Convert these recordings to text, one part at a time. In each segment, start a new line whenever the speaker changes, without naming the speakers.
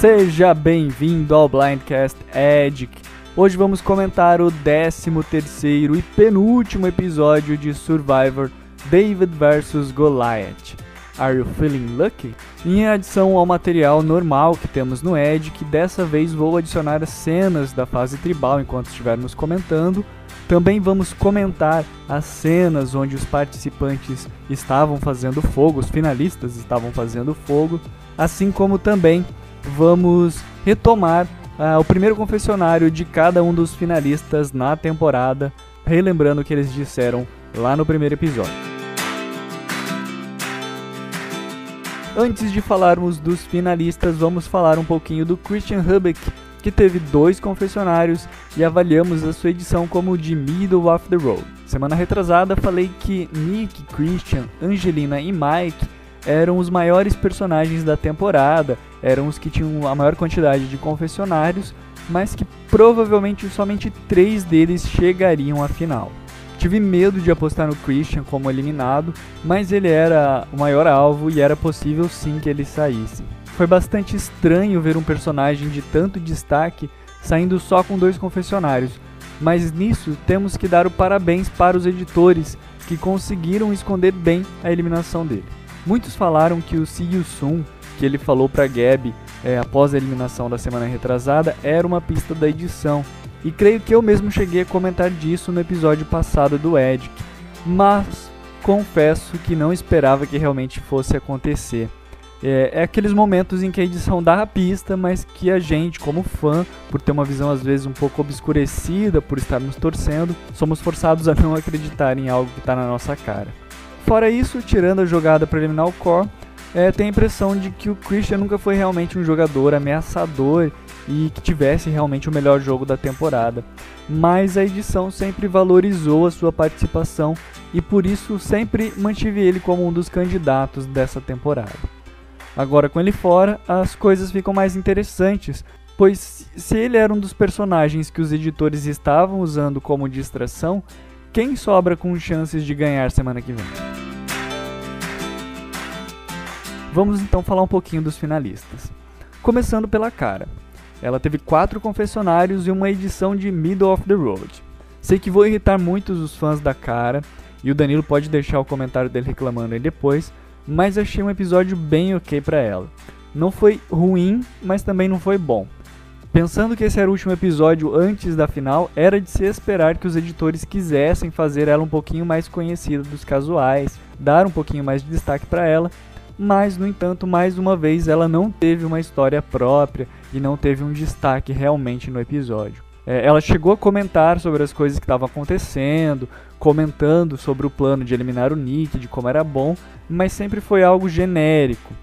Seja bem-vindo ao Blindcast Edic. Hoje vamos comentar o 13 terceiro e penúltimo episódio de Survivor David vs Goliath. Are You Feeling Lucky? Em adição ao material normal que temos no Edic, dessa vez vou adicionar as cenas da fase tribal enquanto estivermos comentando. Também vamos comentar as cenas onde os participantes estavam fazendo fogo, os finalistas estavam fazendo fogo, assim como também vamos retomar uh, o primeiro confessionário de cada um dos finalistas na temporada, relembrando o que eles disseram lá no primeiro episódio. Antes de falarmos dos finalistas, vamos falar um pouquinho do Christian Hubeck, que teve dois confessionários e avaliamos a sua edição como de Middle of the Road. Semana retrasada falei que Nick, Christian, Angelina e Mike eram os maiores personagens da temporada, eram os que tinham a maior quantidade de confessionários, mas que provavelmente somente três deles chegariam à final. Tive medo de apostar no Christian como eliminado, mas ele era o maior alvo e era possível sim que ele saísse. Foi bastante estranho ver um personagem de tanto destaque saindo só com dois confessionários, mas nisso temos que dar o parabéns para os editores que conseguiram esconder bem a eliminação dele. Muitos falaram que o You Soon, que ele falou para Gabi é, após a eliminação da semana retrasada, era uma pista da edição. E creio que eu mesmo cheguei a comentar disso no episódio passado do Edic, mas confesso que não esperava que realmente fosse acontecer. É, é, aqueles momentos em que a edição dá a pista, mas que a gente, como fã, por ter uma visão às vezes um pouco obscurecida, por estarmos torcendo, somos forçados a não acreditar em algo que está na nossa cara. Fora isso, tirando a jogada para eliminar o Core, é, tem a impressão de que o Christian nunca foi realmente um jogador ameaçador e que tivesse realmente o melhor jogo da temporada. Mas a edição sempre valorizou a sua participação e por isso sempre mantive ele como um dos candidatos dessa temporada. Agora com ele fora, as coisas ficam mais interessantes, pois se ele era um dos personagens que os editores estavam usando como distração, quem sobra com chances de ganhar semana que vem? Vamos então falar um pouquinho dos finalistas. Começando pela cara. Ela teve quatro confessionários e uma edição de Middle of the Road. Sei que vou irritar muitos os fãs da cara, e o Danilo pode deixar o comentário dele reclamando aí depois, mas achei um episódio bem ok para ela. Não foi ruim, mas também não foi bom. Pensando que esse era o último episódio antes da final, era de se esperar que os editores quisessem fazer ela um pouquinho mais conhecida dos casuais, dar um pouquinho mais de destaque para ela, mas no entanto, mais uma vez, ela não teve uma história própria e não teve um destaque realmente no episódio. É, ela chegou a comentar sobre as coisas que estavam acontecendo, comentando sobre o plano de eliminar o Nick, de como era bom, mas sempre foi algo genérico.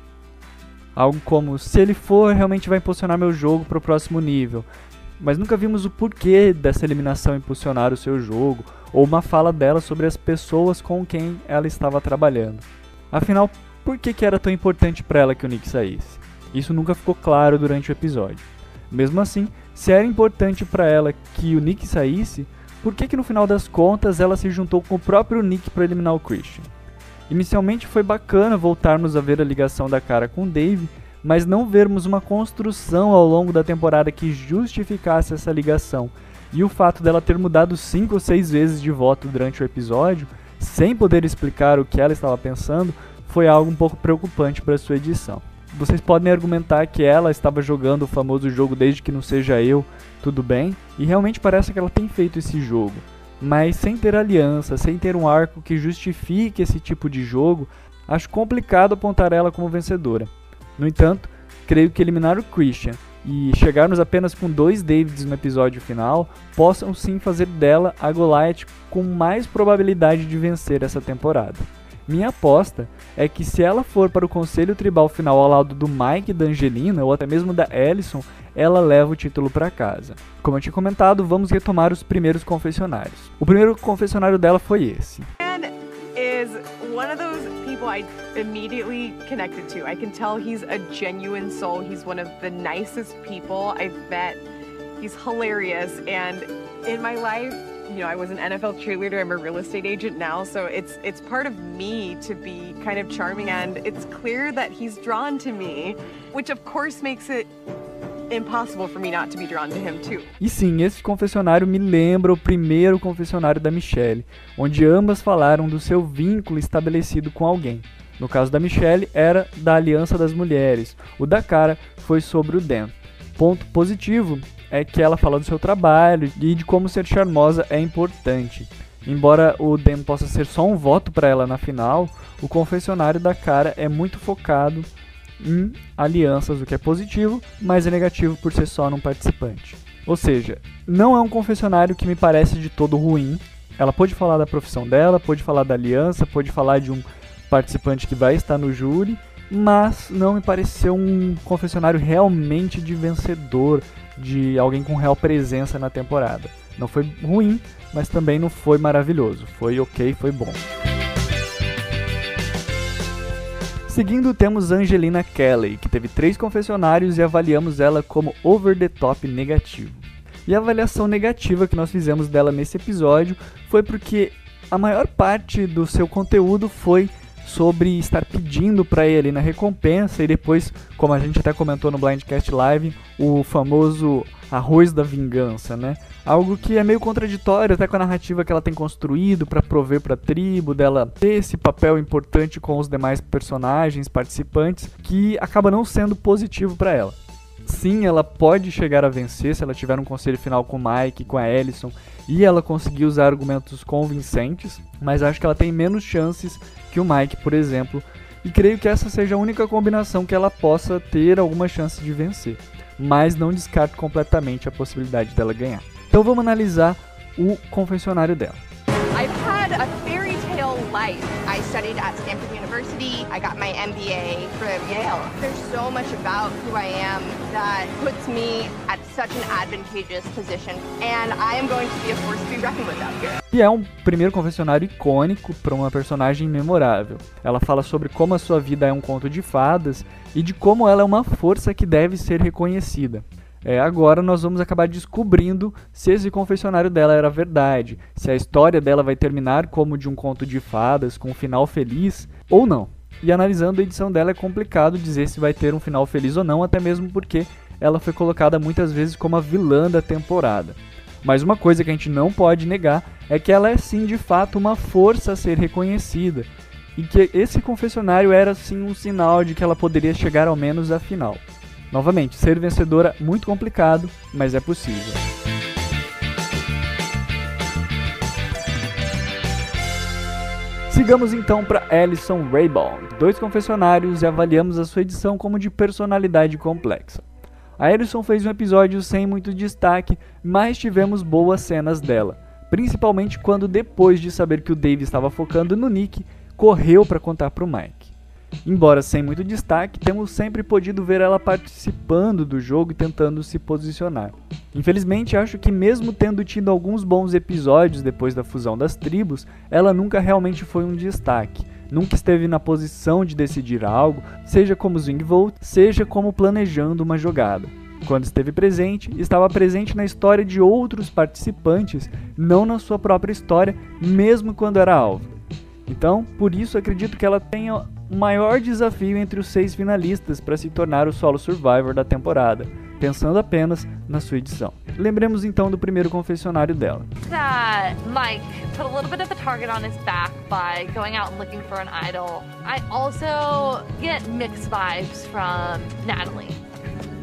Algo como, se ele for, realmente vai impulsionar meu jogo para o próximo nível. Mas nunca vimos o porquê dessa eliminação impulsionar o seu jogo, ou uma fala dela sobre as pessoas com quem ela estava trabalhando. Afinal, por que, que era tão importante para ela que o Nick saísse? Isso nunca ficou claro durante o episódio. Mesmo assim, se era importante para ela que o Nick saísse, por que, que no final das contas ela se juntou com o próprio Nick para eliminar o Christian? Inicialmente foi bacana voltarmos a ver a ligação da cara com Dave, mas não vermos uma construção ao longo da temporada que justificasse essa ligação. E o fato dela ter mudado 5 ou 6 vezes de voto durante o episódio, sem poder explicar o que ela estava pensando, foi algo um pouco preocupante para sua edição. Vocês podem argumentar que ela estava jogando o famoso jogo desde que não seja eu, tudo bem, e realmente parece que ela tem feito esse jogo mas sem ter aliança, sem ter um arco que justifique esse tipo de jogo, acho complicado apontar ela como vencedora. No entanto, creio que eliminar o Christian e chegarmos apenas com dois Davids no episódio final possam sim fazer dela a Goliath com mais probabilidade de vencer essa temporada. Minha aposta é que se ela for para o conselho tribal final ao lado do Mike da Angelina, ou até mesmo da Ellison, ela leva o título para casa. Como eu tinha comentado, vamos retomar os primeiros confessionários. O primeiro confessionário dela foi esse.
one of those people I immediately connected to. I can tell he's a genuine soul. He's one of the nicest people I've met. He's hilarious and in my life you know, I was an NFL cheerleader. I'm a real estate agent now, so it's it's part of me to be kind of charming and it's clear that he's drawn to me, which of course makes it impossible for me not to be drawn to him too.
E sim, esse confessionário me lembra o primeiro confessionário da Michelle, onde ambas falaram do seu vínculo estabelecido com alguém. No caso da Michelle, era da Aliança das Mulheres. O da Cara foi sobre o Dan. Ponto positivo é que ela fala do seu trabalho e de como ser charmosa é importante. Embora o Dan possa ser só um voto para ela na final, o confessionário da Cara é muito focado em alianças, o que é positivo, mas é negativo por ser só num participante. Ou seja, não é um confessionário que me parece de todo ruim. Ela pode falar da profissão dela, pode falar da aliança, pode falar de um participante que vai estar no júri, mas não me pareceu um confessionário realmente de vencedor, de alguém com real presença na temporada. Não foi ruim, mas também não foi maravilhoso. Foi ok, foi bom. Seguindo, temos Angelina Kelly, que teve três confessionários e avaliamos ela como over the top negativo. E a avaliação negativa que nós fizemos dela nesse episódio foi porque a maior parte do seu conteúdo foi sobre estar pedindo para ele na recompensa e depois, como a gente até comentou no Blindcast Live, o famoso arroz da vingança, né? Algo que é meio contraditório até com a narrativa que ela tem construído para prover para a tribo, dela ter esse papel importante com os demais personagens participantes, que acaba não sendo positivo para ela. Sim, ela pode chegar a vencer se ela tiver um conselho final com o Mike, com a Ellison, e ela conseguir usar argumentos convincentes, mas acho que ela tem menos chances que o Mike, por exemplo, e creio que essa seja a única combinação que ela possa ter alguma chance de vencer, mas não descarto completamente a possibilidade dela ganhar. Então vamos analisar o confessionário dela.
I've had a fairy tale life. I Stanford University. I got my MBA from Yale. There's so much about who I am that puts me at such an advantageous position, and I am going to be a force to be reckoned with out here.
E é um primeiro confessionário icônico para uma personagem memorável. Ela fala sobre como a sua vida é um conto de fadas e de como ela é uma força que deve ser reconhecida. É, agora nós vamos acabar descobrindo se esse confessionário dela era verdade, se a história dela vai terminar como de um conto de fadas, com um final feliz, ou não. E analisando a edição dela é complicado dizer se vai ter um final feliz ou não, até mesmo porque ela foi colocada muitas vezes como a vilã da temporada. Mas uma coisa que a gente não pode negar é que ela é sim de fato uma força a ser reconhecida, e que esse confessionário era sim um sinal de que ela poderia chegar ao menos à final. Novamente, ser vencedora muito complicado, mas é possível. Sigamos então para Alison Raybon, dois confessionários e avaliamos a sua edição como de personalidade complexa. A Alison fez um episódio sem muito destaque, mas tivemos boas cenas dela, principalmente quando depois de saber que o Dave estava focando no Nick, correu para contar para o Mike. Embora sem muito destaque, temos sempre podido ver ela participando do jogo e tentando se posicionar. Infelizmente, acho que mesmo tendo tido alguns bons episódios depois da fusão das tribos, ela nunca realmente foi um destaque. Nunca esteve na posição de decidir algo, seja como Swing Vote, seja como planejando uma jogada. Quando esteve presente, estava presente na história de outros participantes, não na sua própria história, mesmo quando era alvo. Então, por isso acredito que ela tenha o maior desafio entre os seis finalistas para se tornar o solo survivor da temporada, pensando apenas na sua edição. Lembremos então do primeiro confessionário dela.
That Mike put a little bit of a target on his back by going out and looking for an idol. I also get mixed vibes from Natalie.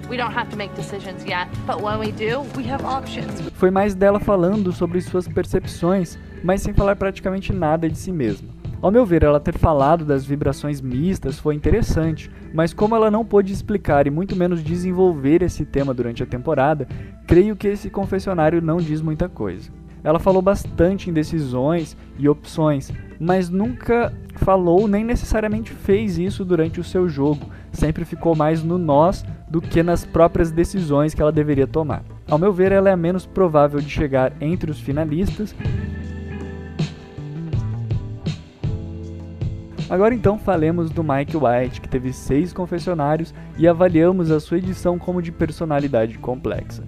We don't have to make decisions yet, but when we do, we have options.
Foi mais dela falando sobre suas percepções, mas sem falar praticamente nada de si mesma. Ao meu ver, ela ter falado das vibrações mistas foi interessante, mas como ela não pôde explicar e muito menos desenvolver esse tema durante a temporada, creio que esse confessionário não diz muita coisa. Ela falou bastante em decisões e opções, mas nunca falou nem necessariamente fez isso durante o seu jogo. Sempre ficou mais no nós do que nas próprias decisões que ela deveria tomar. Ao meu ver, ela é a menos provável de chegar entre os finalistas. Agora então falemos do Mike White, que teve seis confessionários e avaliamos a sua edição como de personalidade complexa.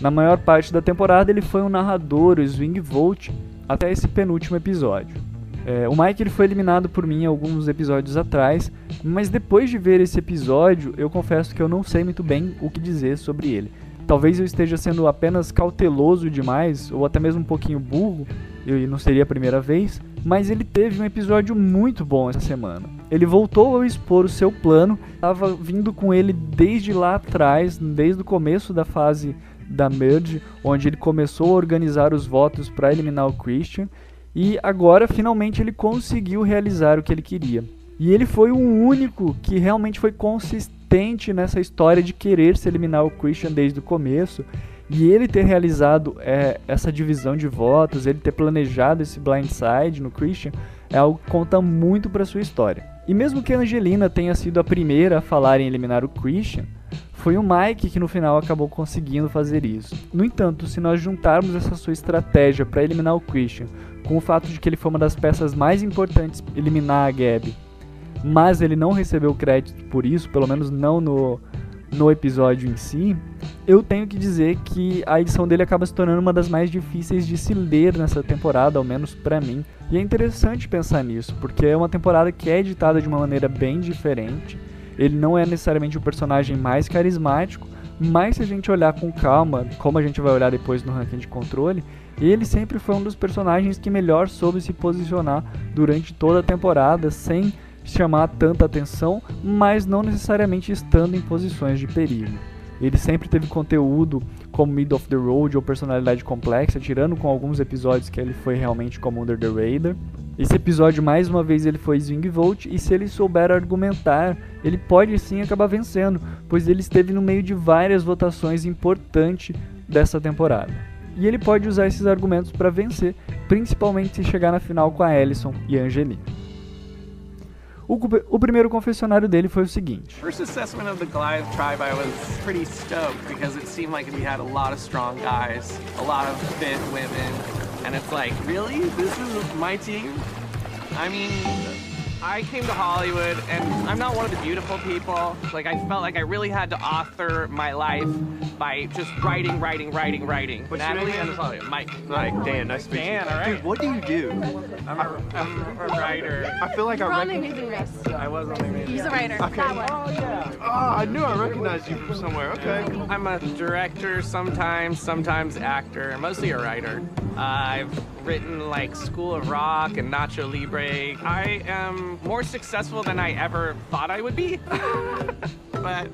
Na maior parte da temporada, ele foi um narrador, o Swing Volt, até esse penúltimo episódio. É, o Mike ele foi eliminado por mim alguns episódios atrás, Mas depois de ver esse episódio, eu confesso que eu não sei muito bem o que dizer sobre ele. Talvez eu esteja sendo apenas cauteloso demais, ou até mesmo um pouquinho burro, e não seria a primeira vez, mas ele teve um episódio muito bom essa semana. Ele voltou a expor o seu plano, estava vindo com ele desde lá atrás, desde o começo da fase da Merge, onde ele começou a organizar os votos para eliminar o Christian, e agora finalmente ele conseguiu realizar o que ele queria. E ele foi o único que realmente foi consistente nessa história de querer se eliminar o Christian desde o começo. E ele ter realizado é, essa divisão de votos, ele ter planejado esse blindside no Christian, é algo que conta muito para sua história. E mesmo que a Angelina tenha sido a primeira a falar em eliminar o Christian, foi o Mike que no final acabou conseguindo fazer isso. No entanto, se nós juntarmos essa sua estratégia para eliminar o Christian com o fato de que ele foi uma das peças mais importantes eliminar a Gabby mas ele não recebeu crédito por isso, pelo menos não no, no episódio em si, eu tenho que dizer que a edição dele acaba se tornando uma das mais difíceis de se ler nessa temporada, ao menos para mim. E é interessante pensar nisso, porque é uma temporada que é editada de uma maneira bem diferente. Ele não é necessariamente o personagem mais carismático, mas se a gente olhar com calma, como a gente vai olhar depois no ranking de controle, ele sempre foi um dos personagens que melhor soube se posicionar durante toda a temporada, sem chamar tanta atenção, mas não necessariamente estando em posições de perigo. Ele sempre teve conteúdo como Mid of the Road ou personalidade complexa, tirando com alguns episódios que ele foi realmente como Under the Radar. Esse episódio, mais uma vez, ele foi Swing Vote, e se ele souber argumentar, ele pode sim acabar vencendo, pois ele esteve no meio de várias votações importantes dessa temporada. E ele pode usar esses argumentos para vencer, principalmente se chegar na final com a Ellison e a Angelina. O, o, primeiro confessionário dele foi o seguinte.
First assessment of the Goliath tribe, I was pretty stoked because it seemed like we had a lot of strong guys, a lot of fit women, and it's like, really? This is my team? I mean, I came to Hollywood, and I'm not one of the beautiful people. Like, I felt like I really had to author my life by just writing, writing, writing, writing.
What's
Natalie
your name
and Natalia. Mike.
Mike, Dan, nice to meet you.
Dan, all right.
Dude, what do you do?
I'm a, I'm a writer.
I feel like I
on the
recognize.
amazing.
I was on the radio.
He's a writer.
Okay.
That one.
Oh, yeah.
Oh, I knew I recognized you from somewhere. Okay.
I'm a director sometimes, sometimes actor, mostly a writer. Uh, I've written like School of Rock and Nacho Libre. I am more successful than I ever thought I would be. but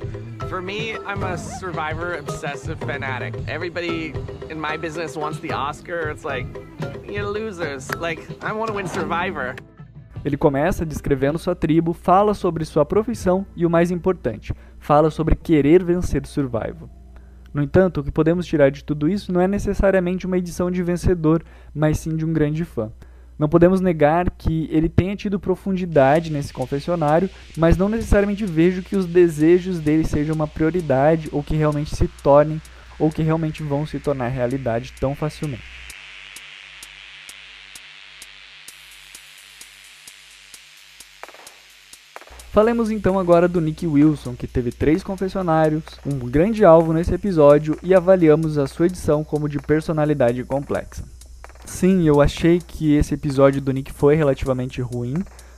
for me, I'm a survivor obsessive fanatic. Everybody in my business wants the Oscar. It's like, you losers. Like, I want to win Survivor.
Ele começa descrevendo sua tribo, fala sobre sua profissão e o mais importante, fala sobre querer vencer Survival. No entanto, o que podemos tirar de tudo isso não é necessariamente uma edição de vencedor, mas sim de um grande fã. Não podemos negar que ele tenha tido profundidade nesse confessionário, mas não necessariamente vejo que os desejos dele sejam uma prioridade ou que realmente se tornem ou que realmente vão se tornar realidade tão facilmente. Falemos então agora do Nick Wilson, que teve três confessionários, um grande alvo nesse episódio e avaliamos a sua edição como de personalidade complexa. Sim, eu achei que esse episódio do Nick foi relativamente ruim,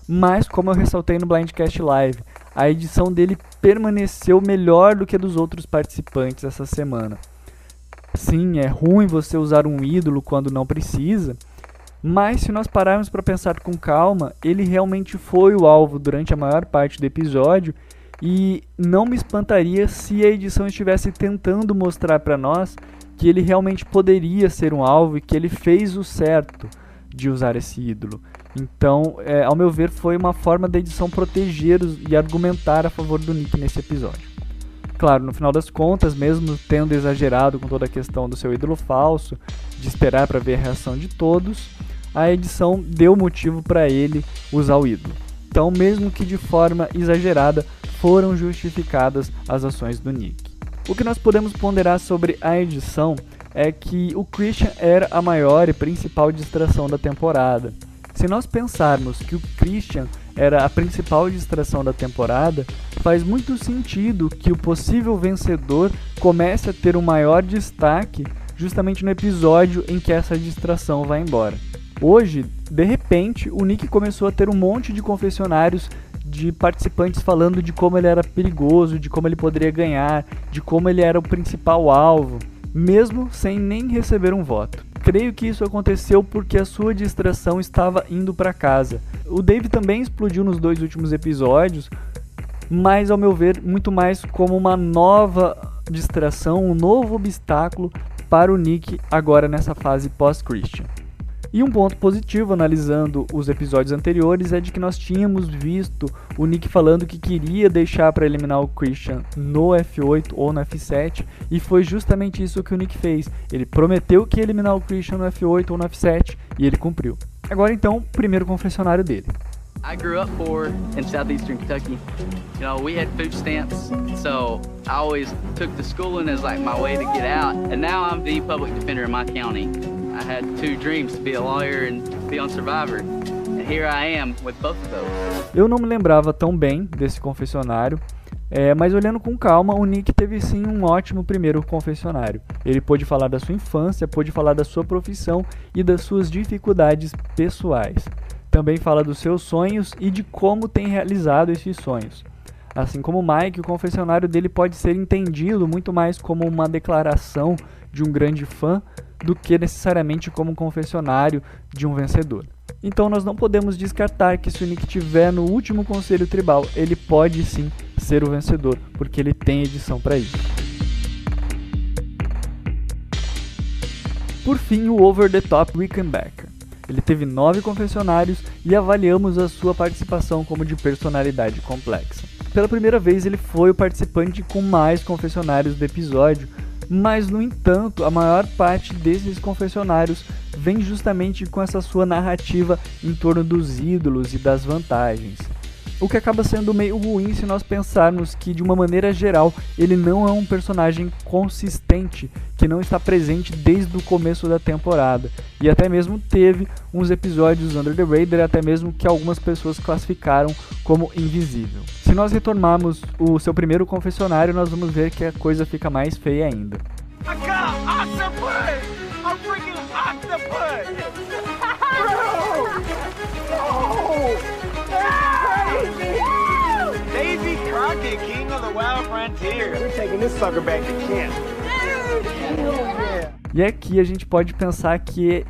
mas como eu ressaltei no Blindcast Live, a edição dele permaneceu melhor do que a dos outros participantes essa semana. Sim, é ruim você usar um ídolo quando não precisa, mas se nós pararmos para pensar com calma, ele realmente foi o alvo durante a maior parte do episódio e não me espantaria se a edição estivesse tentando mostrar para nós que ele realmente poderia ser um alvo e que ele fez o certo de usar esse ídolo. Então, é, ao meu ver, foi uma forma da edição proteger e argumentar a favor do Nick nesse episódio. Claro, no final das contas, mesmo tendo exagerado com toda a questão do seu ídolo falso, de esperar para ver a reação de todos, a edição deu motivo para ele usar o ídolo. Então, mesmo que de forma exagerada, foram justificadas as ações do Nick. O que nós podemos ponderar sobre a edição é que o Christian era a maior e principal distração da temporada. Se nós pensarmos que o Christian era a principal distração da temporada, faz muito sentido que o possível vencedor comece a ter um maior destaque justamente no episódio em que essa distração vai embora. Hoje, de repente, o Nick começou a ter um monte de confessionários de participantes falando de como ele era perigoso, de como ele poderia ganhar, de como ele era o principal alvo, mesmo sem nem receber um voto. Creio que isso aconteceu porque a sua distração estava indo para casa. O Dave também explodiu nos dois últimos episódios, mas ao meu ver, muito mais como uma nova distração, um novo obstáculo para o Nick agora nessa fase pós-Christian. E um ponto positivo analisando os episódios anteriores é de que nós tínhamos visto o Nick falando que queria deixar para eliminar o Christian no F8 ou no F7 e foi justamente isso que o Nick fez. Ele prometeu que ia eliminar o Christian no F8 ou no F7 e ele cumpriu. Agora então, primeiro confessionário dele.
I grew up poor in southeastern Kentucky. You know, we had food stamps, so I always took the schooling as like my way to get out. And now I'm the public defender in my county. I had two dreams to be a lawyer and be on Survivor. And here I am with both of those.
Eu não me lembrava tão bem desse confessionário, é, mas olhando com calma, o Nick teve sim um ótimo primeiro confessionário. Ele pôde falar da sua infância, pôde falar da sua profissão e das suas dificuldades pessoais. Também fala dos seus sonhos e de como tem realizado esses sonhos. Assim como Mike, o confessionário dele pode ser entendido muito mais como uma declaração de um grande fã do que necessariamente como um confessionário de um vencedor. Então nós não podemos descartar que se o Nick tiver no último conselho tribal, ele pode sim ser o vencedor, porque ele tem edição para isso. Por fim, o Over the Top Rickenbacker. Ele teve nove confessionários e avaliamos a sua participação como de personalidade complexa. Pela primeira vez, ele foi o participante com mais confessionários do episódio, mas no entanto, a maior parte desses confessionários vem justamente com essa sua narrativa em torno dos ídolos e das vantagens. O que acaba sendo meio ruim se nós pensarmos que, de uma maneira geral, ele não é um personagem consistente, que não está presente desde o começo da temporada. E até mesmo teve uns episódios Under the Radar, até mesmo que algumas pessoas classificaram como invisível. Se nós retomarmos o seu primeiro confessionário, nós vamos ver que a coisa fica mais feia ainda.
I got!
E aqui a gente pode pensar que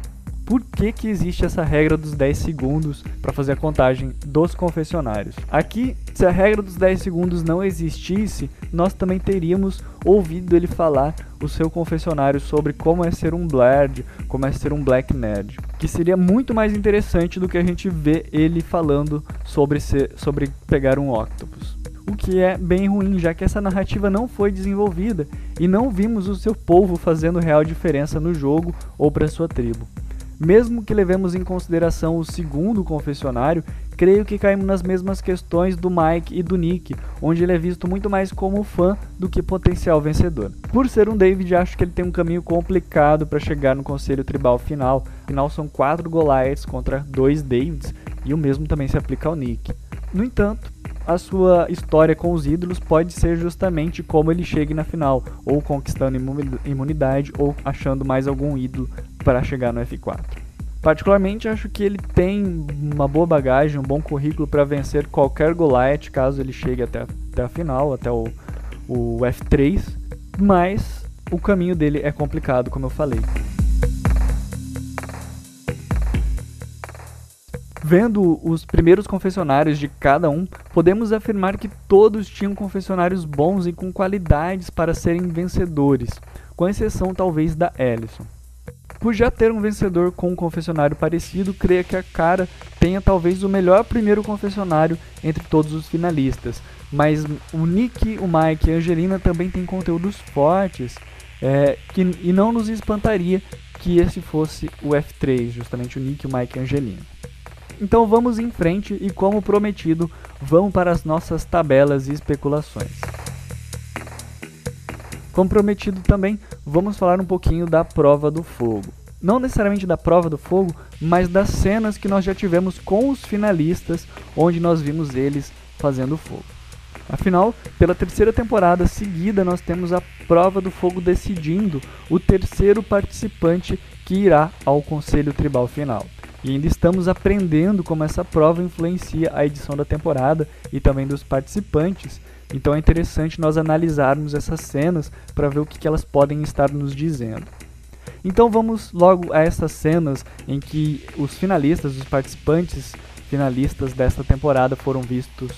por que, que existe essa regra dos 10 segundos para fazer a contagem dos confessionários. Aqui, se a regra dos 10 segundos não existisse, nós também teríamos ouvido ele falar o seu confessionário sobre como é ser um Blerd, como é ser um Black Nerd, que seria muito mais interessante do que a gente ver ele falando sobre, ser, sobre pegar um Octopus. O que é bem ruim, já que essa narrativa não foi desenvolvida e não vimos o seu povo fazendo real diferença no jogo ou para sua tribo. Mesmo que levemos em consideração o segundo confessionário, creio que caímos nas mesmas questões do Mike e do Nick, onde ele é visto muito mais como fã do que potencial vencedor. Por ser um David, acho que ele tem um caminho complicado para chegar no conselho tribal final. Afinal, são quatro Goliaths contra dois Davids, e o mesmo também se aplica ao Nick. No entanto, a sua história com os ídolos pode ser justamente como ele chegue na final, ou conquistando imunidade, ou achando mais algum ídolo para chegar no F4. Particularmente acho que ele tem uma boa bagagem, um bom currículo para vencer qualquer Goliath caso ele chegue até, até a final, até o, o F3, mas o caminho dele é complicado, como eu falei. Vendo os primeiros confessionários de cada um, podemos afirmar que todos tinham confessionários bons e com qualidades para serem vencedores, com exceção talvez da Ellison. Por já ter um vencedor com um confessionário parecido, creio que a cara tenha talvez o melhor primeiro confessionário entre todos os finalistas. Mas o Nick, o Mike e a Angelina também têm conteúdos fortes é, que, e não nos espantaria que esse fosse o F3, justamente o Nick, o Mike e a Angelina. Então vamos em frente e, como prometido, vamos para as nossas tabelas e especulações. Como prometido também, vamos falar um pouquinho da prova do fogo. Não necessariamente da prova do fogo, mas das cenas que nós já tivemos com os finalistas, onde nós vimos eles fazendo fogo. Afinal, pela terceira temporada seguida, nós temos a prova do fogo decidindo o terceiro participante que irá ao Conselho Tribal final. E ainda estamos aprendendo como essa prova influencia a edição da temporada e também dos participantes. Então é interessante nós analisarmos essas cenas para ver o que, que elas podem estar nos dizendo. Então vamos logo a essas cenas em que os finalistas, os participantes finalistas desta temporada foram vistos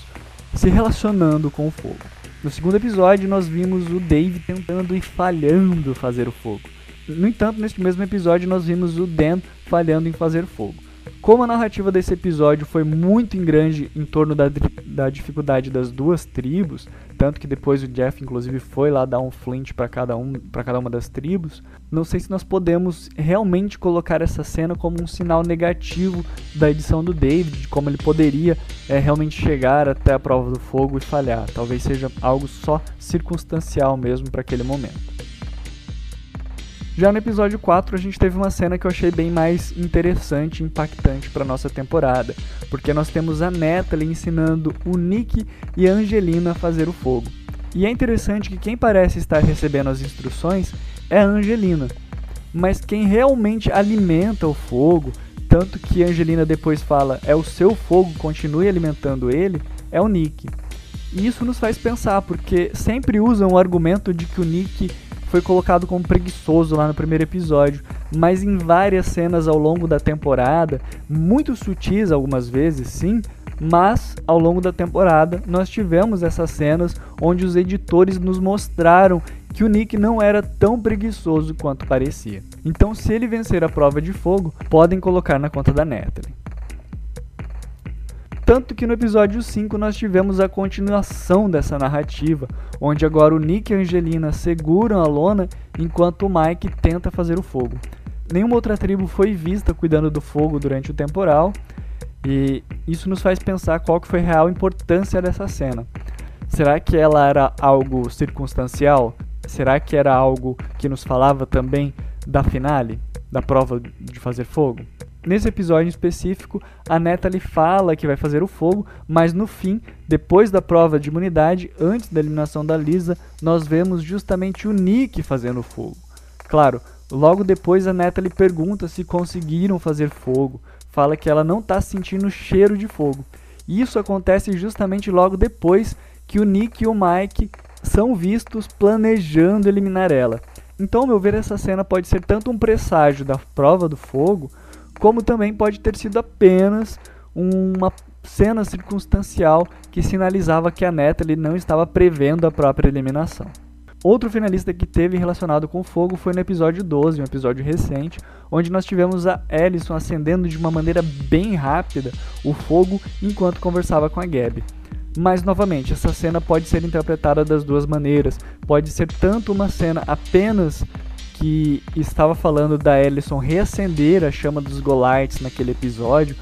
se relacionando com o fogo. No segundo episódio, nós vimos o Dave tentando e falhando fazer o fogo. No entanto, neste mesmo episódio, nós vimos o Dan falhando em fazer fogo. Como a narrativa desse episódio foi muito grande em torno da, da dificuldade das duas tribos, tanto que depois o Jeff inclusive foi lá dar um flint para cada um, para cada uma das tribos, não sei se nós podemos realmente colocar essa cena como um sinal negativo da edição do David, de como ele poderia é, realmente chegar até a prova do fogo e falhar. Talvez seja algo só circunstancial mesmo para aquele momento. Já no episódio 4, a gente teve uma cena que eu achei bem mais interessante e impactante para nossa temporada, porque nós temos a Natalie ensinando o Nick e a Angelina a fazer o fogo. E é interessante que quem parece estar recebendo as instruções é a Angelina, mas quem realmente alimenta o fogo, tanto que a Angelina depois fala é o seu fogo, continue alimentando ele, é o Nick. E isso nos faz pensar, porque sempre usam o argumento de que o Nick foi colocado como preguiçoso lá no primeiro episódio, mas em várias cenas ao longo da temporada, muito sutis algumas vezes, sim, mas ao longo da temporada nós tivemos essas cenas onde os editores nos mostraram que o Nick não era tão preguiçoso quanto parecia. Então, se ele vencer a prova de fogo, podem colocar na conta da Natalie. Tanto que no episódio 5 nós tivemos a continuação dessa narrativa, onde agora o Nick e a Angelina seguram a lona enquanto o Mike tenta fazer o fogo. Nenhuma outra tribo foi vista cuidando do fogo durante o temporal, e isso nos faz pensar qual que foi a real importância dessa cena. Será que ela era algo circunstancial? Será que era algo que nos falava também da finale, da prova de fazer fogo? Nesse episódio em específico, a Natalie fala que vai fazer o fogo, mas no fim, depois da prova de imunidade, antes da eliminação da Lisa, nós vemos justamente o Nick fazendo o fogo. Claro, logo depois a Natalie pergunta se conseguiram fazer fogo, fala que ela não está sentindo cheiro de fogo. Isso acontece justamente logo depois que o Nick e o Mike são vistos planejando eliminar ela. Então, ao meu ver, essa cena pode ser tanto um presságio da prova do fogo, como também pode ter sido apenas uma cena circunstancial que sinalizava que a Natalie não estava prevendo a própria eliminação. Outro finalista que teve relacionado com fogo foi no episódio 12, um episódio recente, onde nós tivemos a Ellison acendendo de uma maneira bem rápida o fogo enquanto conversava com a Gabby. Mas novamente, essa cena pode ser interpretada das duas maneiras. Pode ser tanto uma cena apenas que estava falando da Ellison reacender a chama dos Golites naquele episódio,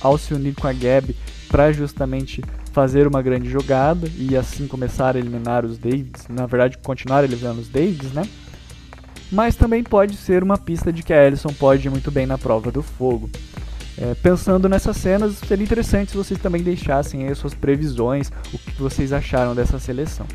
ao se unir com a Gab para justamente fazer uma grande jogada e assim começar a eliminar os Davids, na verdade continuar eliminando os Davids, né? Mas também pode ser uma pista de que a Ellison pode ir muito bem na prova do fogo. É, pensando nessas cenas, seria interessante se vocês também deixassem aí suas previsões, o que vocês acharam dessa seleção.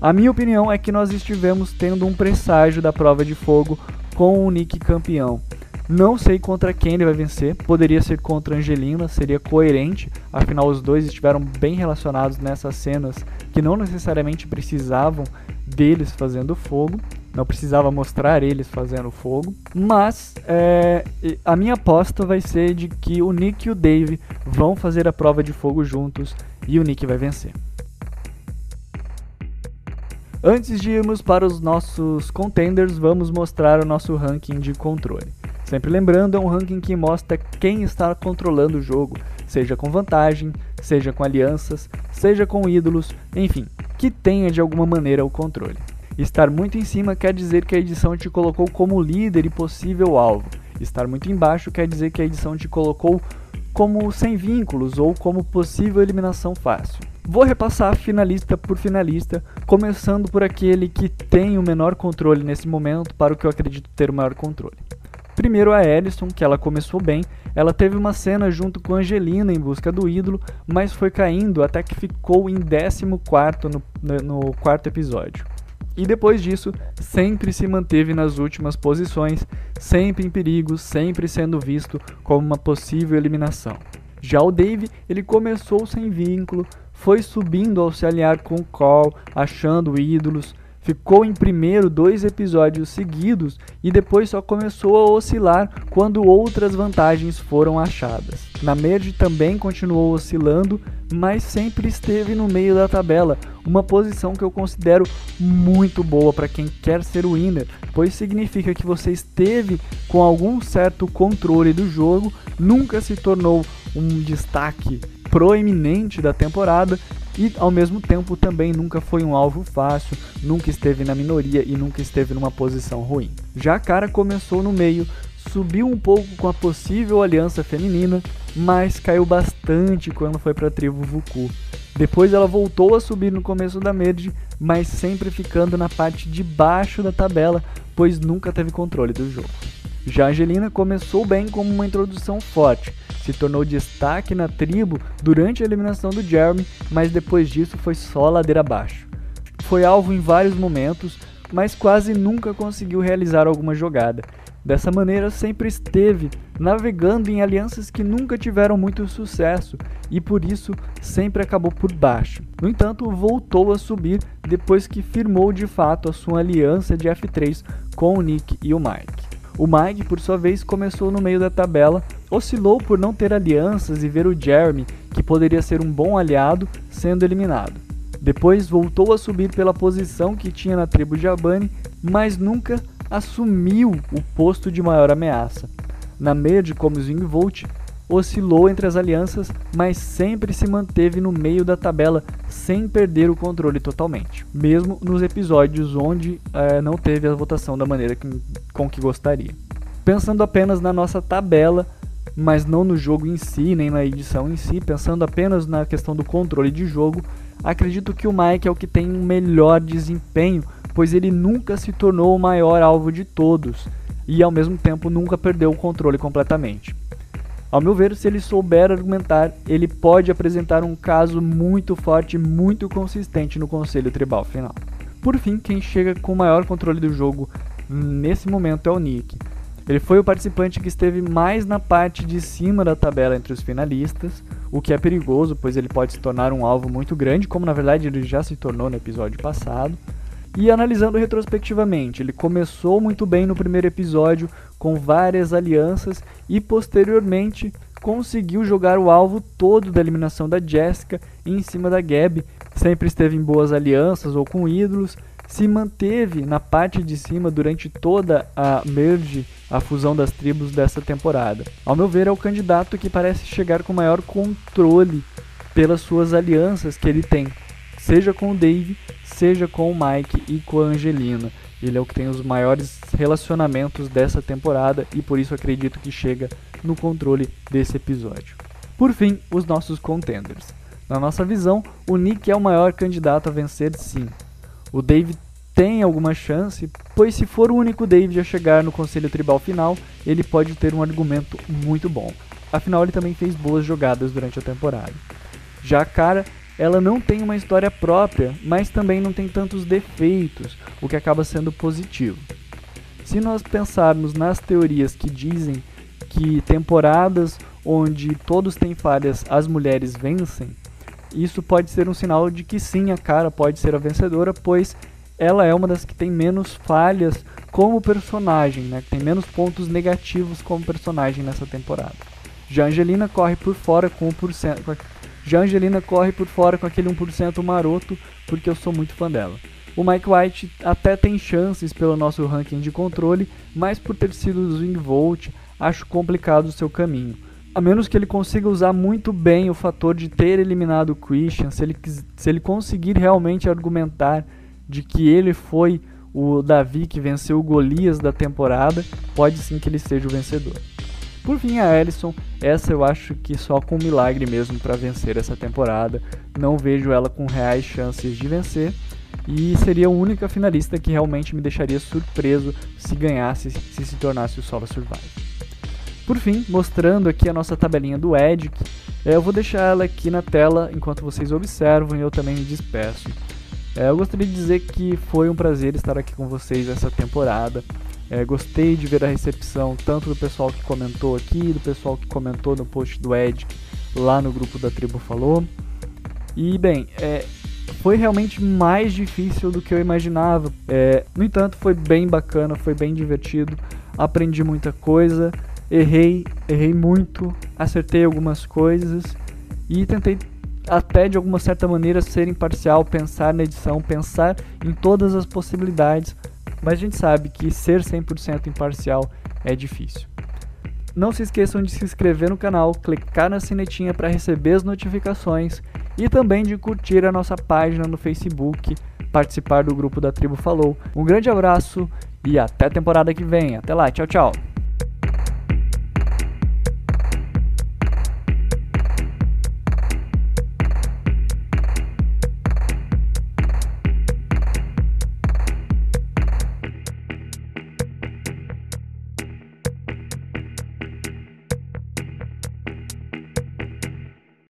A minha opinião é que nós estivemos tendo um presságio da prova de fogo com o Nick campeão. Não sei contra quem ele vai vencer, poderia ser contra Angelina, seria coerente, afinal os dois estiveram bem relacionados nessas cenas que não necessariamente precisavam deles fazendo fogo, não precisava mostrar eles fazendo fogo, mas é, a minha aposta vai ser de que o Nick e o Dave vão fazer a prova de fogo juntos e o Nick vai vencer. Antes de irmos para os nossos contenders, vamos mostrar o nosso ranking de controle. Sempre lembrando, é um ranking que mostra quem está controlando o jogo, seja com vantagem, seja com alianças, seja com ídolos, enfim, que tenha de alguma maneira o controle. Estar muito em cima quer dizer que a edição te colocou como líder e possível alvo. Estar muito embaixo quer dizer que a edição te colocou como sem vínculos ou como possível eliminação fácil. Vou repassar finalista por finalista, começando por aquele que tem o menor controle nesse momento para o que eu acredito ter o maior controle. Primeiro a Ellison, que ela começou bem, ela teve uma cena junto com Angelina em busca do ídolo, mas foi caindo até que ficou em 14 no, no quarto episódio. E depois disso, sempre se manteve nas últimas posições, sempre em perigo, sempre sendo visto como uma possível eliminação. Já o Dave, ele começou sem vínculo, foi subindo ao se alinhar com o Call, achando ídolos, ficou em primeiro dois episódios seguidos e depois só começou a oscilar quando outras vantagens foram achadas. Na Merge também continuou oscilando, mas sempre esteve no meio da tabela, uma posição que eu considero muito boa para quem quer ser winner, pois significa que você esteve com algum certo controle do jogo, nunca se tornou um destaque proeminente da temporada e ao mesmo tempo também nunca foi um alvo fácil, nunca esteve na minoria e nunca esteve numa posição ruim. Já cara começou no meio, subiu um pouco com a possível aliança feminina, mas caiu bastante quando foi para a tribo Vuku. Depois ela voltou a subir no começo da Merge, mas sempre ficando na parte de baixo da tabela, pois nunca teve controle do jogo. Já Angelina começou bem como uma introdução forte, se tornou destaque na tribo durante a eliminação do Jeremy, mas depois disso foi só ladeira abaixo. Foi alvo em vários momentos, mas quase nunca conseguiu realizar alguma jogada. Dessa maneira, sempre esteve navegando em alianças que nunca tiveram muito sucesso e por isso sempre acabou por baixo. No entanto, voltou a subir depois que firmou de fato a sua aliança de F3 com o Nick e o Mike. O Mike, por sua vez, começou no meio da tabela, oscilou por não ter alianças e ver o Jeremy, que poderia ser um bom aliado, sendo eliminado. Depois voltou a subir pela posição que tinha na tribo de Abani, mas nunca assumiu o posto de maior ameaça. Na Merge como Zwingvolt, oscilou entre as alianças, mas sempre se manteve no meio da tabela sem perder o controle totalmente, mesmo nos episódios onde é, não teve a votação da maneira que, com que gostaria. Pensando apenas na nossa tabela, mas não no jogo em si, nem na edição em si, pensando apenas na questão do controle de jogo, acredito que o Mike é o que tem um melhor desempenho, pois ele nunca se tornou o maior alvo de todos e ao mesmo tempo nunca perdeu o controle completamente. Ao meu ver, se ele souber argumentar, ele pode apresentar um caso muito forte, muito consistente no Conselho Tribal final. Por fim, quem chega com o maior controle do jogo nesse momento é o Nick. Ele foi o participante que esteve mais na parte de cima da tabela entre os finalistas, o que é perigoso, pois ele pode se tornar um alvo muito grande, como na verdade ele já se tornou no episódio passado. E analisando retrospectivamente, ele começou muito bem no primeiro episódio, com várias alianças, e posteriormente conseguiu jogar o alvo todo da eliminação da Jessica em cima da Gabi. Sempre esteve em boas alianças ou com ídolos, se manteve na parte de cima durante toda a merge, a fusão das tribos dessa temporada. Ao meu ver, é o candidato que parece chegar com maior controle pelas suas alianças que ele tem, seja com o Dave, seja com o Mike e com a Angelina. Ele é o que tem os maiores relacionamentos dessa temporada e por isso acredito que chega no controle desse episódio. Por fim, os nossos contenders. Na nossa visão, o Nick é o maior candidato a vencer sim. O Dave tem alguma chance, pois se for o único David a chegar no conselho tribal final, ele pode ter um argumento muito bom. Afinal, ele também fez boas jogadas durante a temporada. Já a Cara ela não tem uma história própria, mas também não tem tantos defeitos, o que acaba sendo positivo. Se nós pensarmos nas teorias que dizem que temporadas onde todos têm falhas as mulheres vencem, isso pode ser um sinal de que sim, a cara pode ser a vencedora, pois ela é uma das que tem menos falhas como personagem, né? que tem menos pontos negativos como personagem nessa temporada. Já Angelina corre por fora com 1%, já Angelina corre por fora com aquele 1% maroto, porque eu sou muito fã dela. O Mike White até tem chances pelo nosso ranking de controle, mas por ter sido do Swing Volt, acho complicado o seu caminho. A menos que ele consiga usar muito bem o fator de ter eliminado o Christian, se ele, se ele conseguir realmente argumentar de que ele foi o Davi que venceu o Golias da temporada, pode sim que ele seja o vencedor. Por fim, a Ellison, essa eu acho que só com milagre mesmo para vencer essa temporada. Não vejo ela com reais chances de vencer. E seria a única finalista que realmente me deixaria surpreso se ganhasse, se se tornasse o Solo Survivor. Por fim, mostrando aqui a nossa tabelinha do Edic, eu vou deixar ela aqui na tela enquanto vocês observam e eu também me despeço. É, eu gostaria de dizer que foi um prazer estar aqui com vocês essa temporada. É, gostei de ver a recepção tanto do pessoal que comentou aqui, do pessoal que comentou no post do Ed lá no grupo da Tribo Falou. E bem, é, foi realmente mais difícil do que eu imaginava. É, no entanto, foi bem bacana, foi bem divertido, aprendi muita coisa, errei, errei muito, acertei algumas coisas e tentei até de alguma certa maneira ser imparcial, pensar na edição, pensar em todas as possibilidades mas a gente sabe que ser 100% imparcial é difícil. Não se esqueçam de se inscrever no canal, clicar na sinetinha para receber as notificações e também de curtir a nossa página no Facebook, participar do grupo da Tribo Falou. Um grande abraço e até a temporada que vem. Até lá, tchau, tchau.